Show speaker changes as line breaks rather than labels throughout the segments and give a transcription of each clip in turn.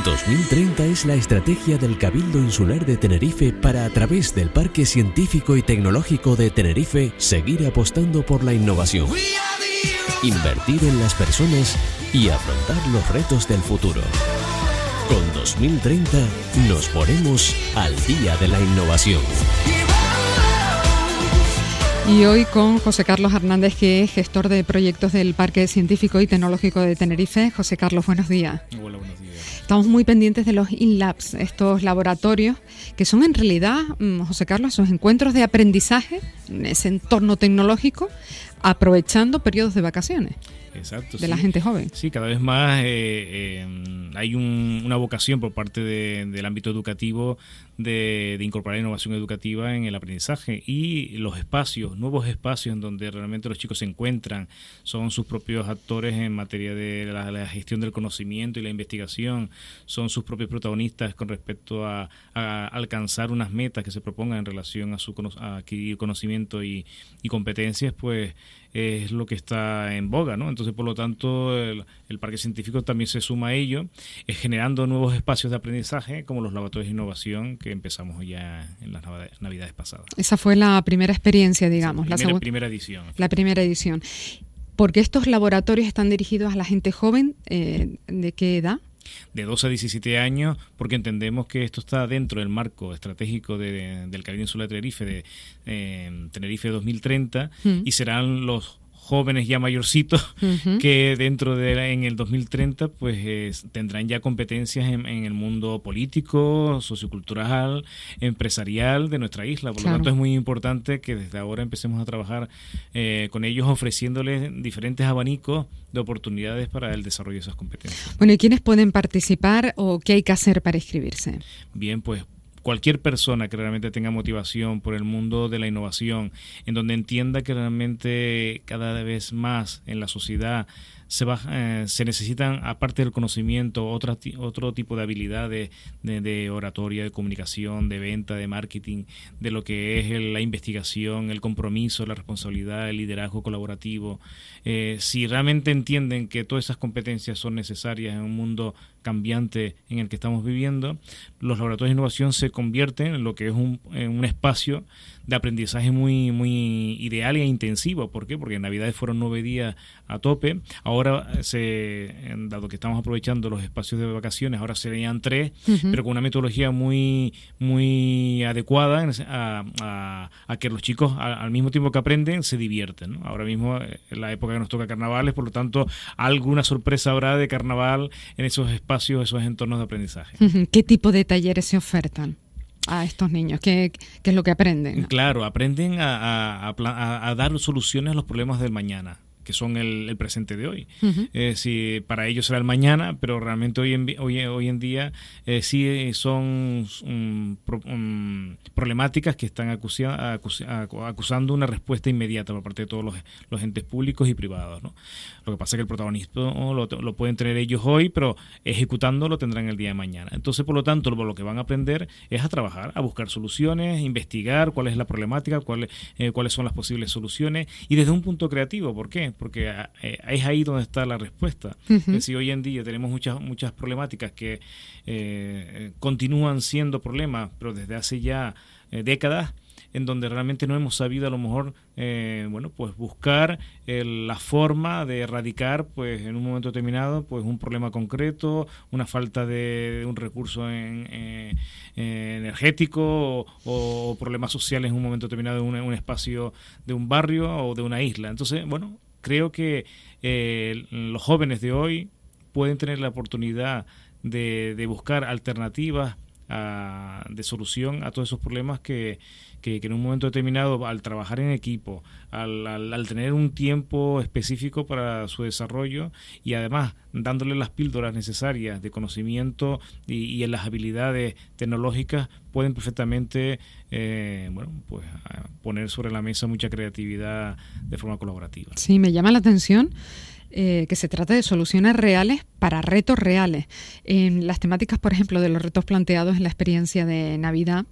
2030 es la estrategia del Cabildo Insular de Tenerife para a través del Parque Científico y Tecnológico de Tenerife seguir apostando por la innovación, invertir en las personas y afrontar los retos del futuro. Con 2030 nos ponemos al día de la innovación.
Y hoy con José Carlos Hernández, que es gestor de proyectos del Parque Científico y Tecnológico de Tenerife. José Carlos, buenos días.
Hola, buenos días.
Estamos muy pendientes de los InLabs, estos laboratorios que son en realidad, mm, José Carlos, esos encuentros de aprendizaje en ese entorno tecnológico, aprovechando periodos de vacaciones.
Exacto,
de la gente joven.
Sí, cada vez más eh, eh, hay una vocación por parte del ámbito educativo de, incorporar innovación educativa en el aprendizaje y los espacios, nuevos espacios en donde realmente los chicos se encuentran, son sus propios actores en materia de la, gestión del conocimiento y la investigación, son sus propios protagonistas con respecto a, alcanzar unas metas que se propongan en relación a, su, adquirir conocimiento y, competencias, pues es lo que está en boga, ¿no? Entonces, por lo tanto, el, parque científico también se suma a ello, generando nuevos espacios de aprendizaje, como los laboratorios de innovación que empezamos ya en las navidades pasadas.
Esa fue la primera experiencia, digamos.
la primera, primera edición.
La primera edición. Porque estos laboratorios están dirigidos a la gente joven, eh, ¿de qué edad?
de 12 a 17 años, porque entendemos que esto está dentro del marco estratégico del Caribe Insular de Tenerife, de eh, Tenerife 2030, mm. y serán los jóvenes ya mayorcitos que dentro de en el 2030 pues tendrán ya competencias en, el mundo político, sociocultural, empresarial de nuestra isla. Por lo tanto es muy importante que desde ahora empecemos a trabajar eh, con ellos ofreciéndoles diferentes abanicos de oportunidades para el desarrollo de esas competencias.
Bueno, ¿y quiénes pueden participar o qué hay que hacer para inscribirse?
Bien, pues cualquier persona que realmente tenga motivación por el mundo de la innovación, en donde entienda que realmente cada vez más en la sociedad se, va, eh, se necesitan, aparte del conocimiento, otra, otro tipo de habilidades de, oratoria, de comunicación, de venta, de marketing, de lo que es la investigación, el compromiso, la responsabilidad, el liderazgo colaborativo. Eh, si realmente entienden que todas esas competencias son necesarias en un mundo cambiante en el que estamos viviendo, los laboratorios de innovación se convierten en lo que es un, un espacio de aprendizaje muy, muy ideal e intensivo. ¿Por qué? Porque en Navidades fueron nueve días a tope. Ahora, se, dado que estamos aprovechando los espacios de vacaciones, ahora serían tres, pero con una metodología muy, muy adecuada a, a, que los chicos, al mismo tiempo que aprenden, se divierten. Ahora mismo, en eh, la época que nos toca carnavales, por lo tanto, alguna sorpresa habrá de carnaval en esos espacios, esos entornos de aprendizaje.
¿Qué tipo de talleres se ofertan? A estos niños? ¿Qué, es lo que aprenden?
Claro, aprenden a, a, dar soluciones a los problemas del mañana que son el, presente de hoy. Eh, si para ellos será el mañana, pero realmente hoy en, hoy, hoy en día eh, sí son problemáticas que están acusando una respuesta inmediata por parte de todos los, entes públicos y privados. ¿no? Lo que pasa es que el protagonismo lo, lo, pueden tener ellos hoy, pero ejecutando lo tendrán el día de mañana. Entonces, por lo tanto, lo, lo que van a aprender es a trabajar, a buscar soluciones, investigar cuál es la problemática, cuál, eh, cuáles son las posibles soluciones y desde un punto creativo. ¿Por qué? Porque eh, es ahí donde está la respuesta. Es decir, hoy en día tenemos muchas, muchas problemáticas que eh, continúan siendo problemas, pero desde hace ya eh, décadas en donde realmente no hemos sabido a lo mejor bueno pues buscar la forma de erradicar pues en un momento determinado pues un problema concreto una falta de, un recurso en, energético o, problemas sociales en un momento determinado en un espacio de un barrio o de una isla entonces bueno creo que eh, los jóvenes de hoy pueden tener la oportunidad de, de buscar alternativas de solución a todos esos problemas que, que, en un momento determinado, al trabajar en equipo, al, al, tener un tiempo específico para su desarrollo y además dándole las píldoras necesarias de conocimiento y, en las habilidades tecnológicas, pueden perfectamente eh, bueno, pues, poner sobre la mesa mucha creatividad de forma colaborativa.
Sí, me llama la atención eh, que se trata de soluciones reales para retos reales. En las temáticas, por ejemplo, de los retos planteados en la experiencia de Navidad,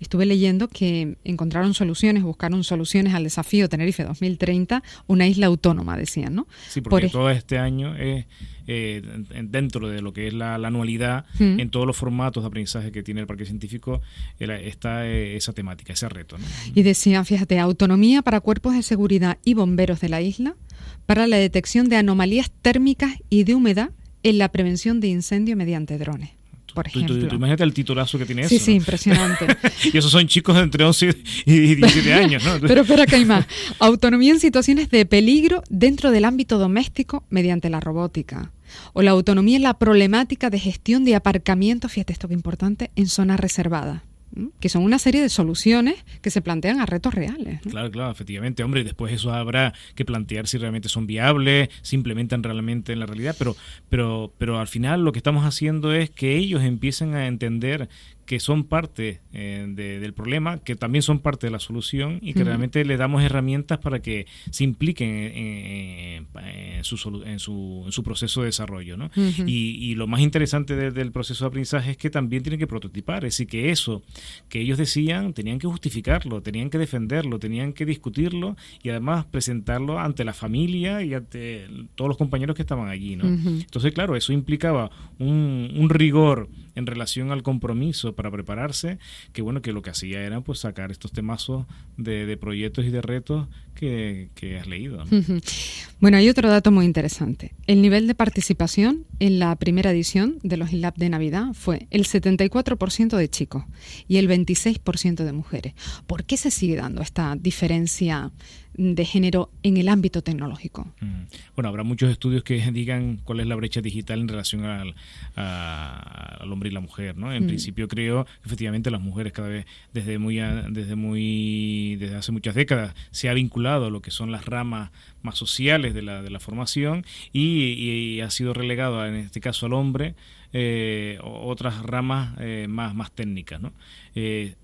estuve leyendo que encontraron soluciones, buscaron soluciones al desafío Tenerife 2030, una isla autónoma, decían, ¿no?
Sí, porque todo este año es eh, dentro de lo que es la, anualidad, en todos los formatos de aprendizaje que tiene el Parque Científico, está eh, esa temática, ese reto.
Y decían, fíjate, autonomía para cuerpos de seguridad y bomberos de la isla, para la detección de anomalías térmicas y de humedad en la prevención de incendio mediante drones. Por ejemplo.
imagínate el titulazo que tiene
eso.
Sí,
sí, impresionante.
y esos son chicos de entre 11 y 17 años, ¿no?
Pero espera que hay más. Autonomía en situaciones de peligro dentro del ámbito doméstico mediante la robótica. O la autonomía en la problemática de gestión de aparcamiento, fíjate esto que importante, en zonas reservadas que son una serie de soluciones que se plantean a retos reales.
Claro, claro, efectivamente, hombre, y después eso habrá que plantear si realmente son viables, si implementan realmente en la realidad, pero, pero, pero al final lo que estamos haciendo es que ellos empiecen a entender que son parte eh, del problema, que también son parte de la solución y que realmente le damos herramientas para que se impliquen en, su, en, su, proceso de desarrollo. ¿no? y, lo más interesante del proceso de aprendizaje es que también tienen que prototipar, es decir, que eso que ellos decían tenían que justificarlo, tenían que defenderlo, tenían que discutirlo y además presentarlo ante la familia y ante todos los compañeros que estaban allí. ¿no? Entonces, claro, eso implicaba un, un rigor en relación al compromiso para prepararse, que bueno, que lo que hacía era pues sacar estos temazos de, proyectos y de retos que, has leído.
Bueno, hay otro dato muy interesante. El nivel de participación en la primera edición de los INLAB de Navidad fue el 74% de chicos y el 26% de mujeres. ¿Por qué se sigue dando esta diferencia de género en el ámbito tecnológico.
Mm. Bueno, habrá muchos estudios que digan cuál es la brecha digital en relación al, hombre y la mujer, ¿no? En mm. principio creo, efectivamente, las mujeres cada vez desde muy desde muy desde hace muchas décadas se ha vinculado a lo que son las ramas más sociales de la, de la formación y, ha sido relegado en este caso al hombre eh, otras ramas eh, más más técnicas, ¿no? Eh,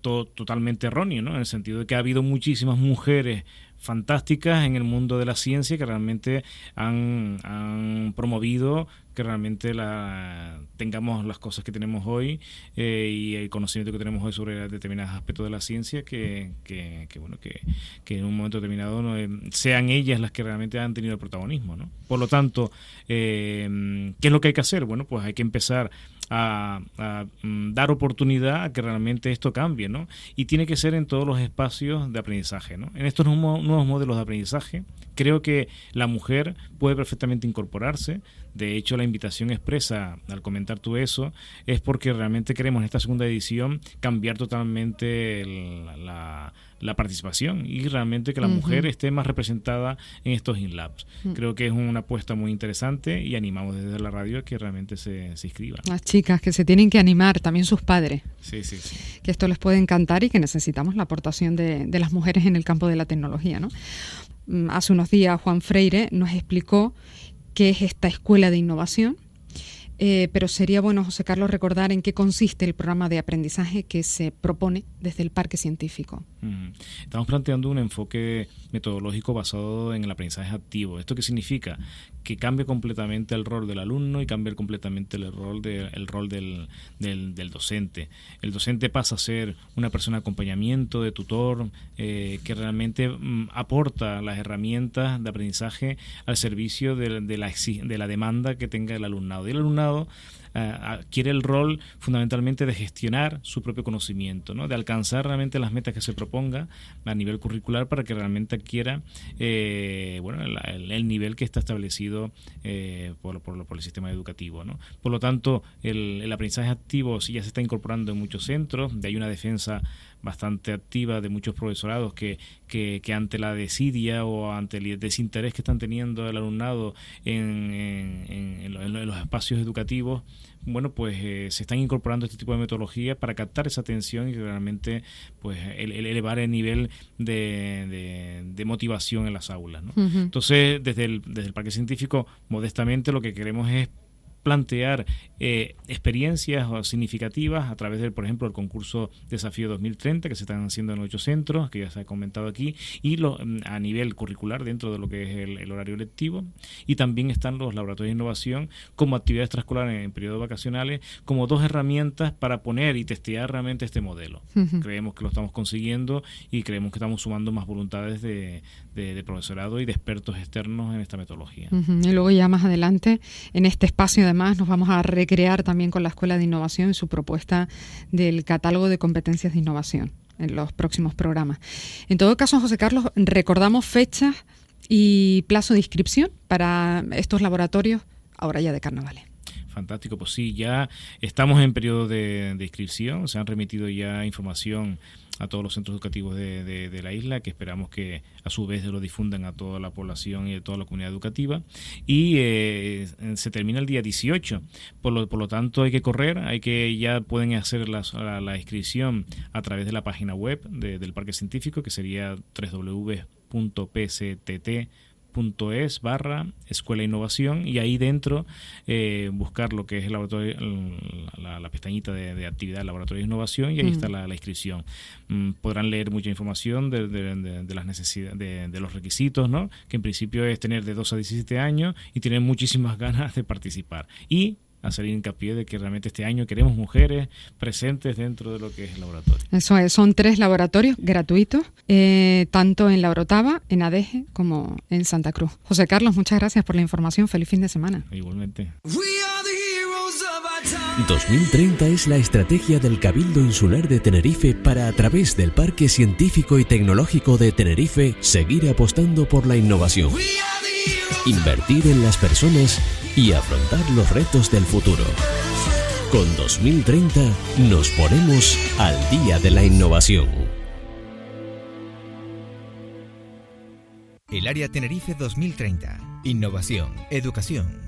totalmente erróneo, ¿no? En el sentido de que ha habido muchísimas mujeres fantásticas en el mundo de la ciencia que realmente han, promovido que realmente la, tengamos las cosas que tenemos hoy eh, y el conocimiento que tenemos hoy sobre determinados aspectos de la ciencia que, que, bueno que, que, en un momento determinado eh, sean ellas las que realmente han tenido el protagonismo ¿no? por lo tanto eh, ¿qué es lo que hay que hacer? bueno pues hay que empezar a, mm, dar oportunidad a que realmente esto cambie, ¿no? Y tiene que ser en todos los espacios de aprendizaje, ¿no? En estos nuevos modelos de aprendizaje, creo que la mujer puede perfectamente incorporarse. De hecho, la invitación expresa al comentar tú eso es porque realmente queremos en esta segunda edición cambiar totalmente la la participación y realmente que la mujer esté más representada en estos InLabs. Mm. Creo que es una apuesta muy interesante y animamos desde la radio a que realmente se, se inscriban.
Las chicas que se tienen que animar, también sus padres.
Sí, sí, sí.
Que esto les puede encantar y que necesitamos la aportación de, de las mujeres en el campo de la tecnología. ¿no? Mm, hace unos días Juan Freire nos explicó qué es esta escuela de innovación eh, pero sería bueno, José Carlos, recordar en qué consiste el programa de aprendizaje que se propone desde el Parque Científico.
Estamos planteando un enfoque metodológico basado en el aprendizaje activo. ¿Esto qué significa? Que cambie completamente el rol del alumno y cambie completamente el rol, de, el rol del, del, docente. El docente pasa a ser una persona de acompañamiento, de tutor, eh, que realmente mm, aporta las herramientas de aprendizaje al servicio de, de, la, de la demanda que tenga el alumnado. Y el alumnado eh, adquiere el rol fundamentalmente de gestionar su propio conocimiento, ¿no? de alcanzar realmente las metas que se proponga a nivel curricular para que realmente adquiera eh, bueno, el, nivel que está establecido eh, por, por, el sistema educativo. ¿no? Por lo tanto, el, el aprendizaje activo sí ya se está incorporando en muchos centros, de hay una defensa bastante activa de muchos profesorados que, que, ante la desidia o ante el desinterés que están teniendo el alumnado en, en, los espacios educativos, bueno, pues eh, se están incorporando este tipo de metodologías para captar esa atención y realmente pues elevar el nivel de, de, motivación en las aulas. Entonces, desde el, desde el Parque Científico, modestamente lo que queremos es plantear eh, experiencias significativas a través del, por ejemplo, el concurso Desafío 2030 que se están haciendo en ocho centros, que ya se ha comentado aquí, y lo, mm, a nivel curricular dentro de lo que es el, horario lectivo. Y también están los laboratorios de innovación como actividades extraescolares en periodos vacacionales, como dos herramientas para poner y testear realmente este modelo. Creemos que lo estamos consiguiendo y creemos que estamos sumando más voluntades de, de, profesorado y de expertos externos en esta metodología.
Y luego ya más adelante, en este espacio además, nos vamos a recrear también con la Escuela de Innovación y su propuesta del catálogo de competencias de innovación en los próximos programas. En todo caso, José Carlos, recordamos fechas y plazo de inscripción para estos laboratorios ahora ya de carnavales.
Fantástico, pues sí, ya estamos en periodo de, de inscripción, se han remitido ya información a todos los centros educativos de, de, la isla, que esperamos que a su vez lo difundan a toda la población y a toda la comunidad educativa. Y eh, se termina el día 18. Por lo, por lo tanto, hay que correr, hay que ya pueden hacer la, la, inscripción a través de la página web del Parque Científico, que sería www.pctt es barra escuela innovación y ahí dentro eh, buscar lo que es el laboratorio la, pestañita de, actividad laboratorio de innovación y ahí está la, inscripción. Mm, podrán leer mucha información de, de las necesidades de, los requisitos no que en principio es tener de 2 a 17 años y tener muchísimas ganas de participar. Y hacer hincapié de que realmente este año queremos mujeres presentes dentro de lo que es el laboratorio.
Eso es, son tres laboratorios gratuitos, eh, tanto en La Orotava, en Adeje, como en Santa Cruz. José Carlos, muchas gracias por la información. Feliz fin de semana.
Igualmente.
2030 es la estrategia del Cabildo Insular de Tenerife para, a través del Parque Científico y Tecnológico de Tenerife, seguir apostando por la innovación. Invertir en las personas y afrontar los retos del futuro. Con 2030 nos ponemos al día de la innovación.
El Área Tenerife 2030. Innovación, educación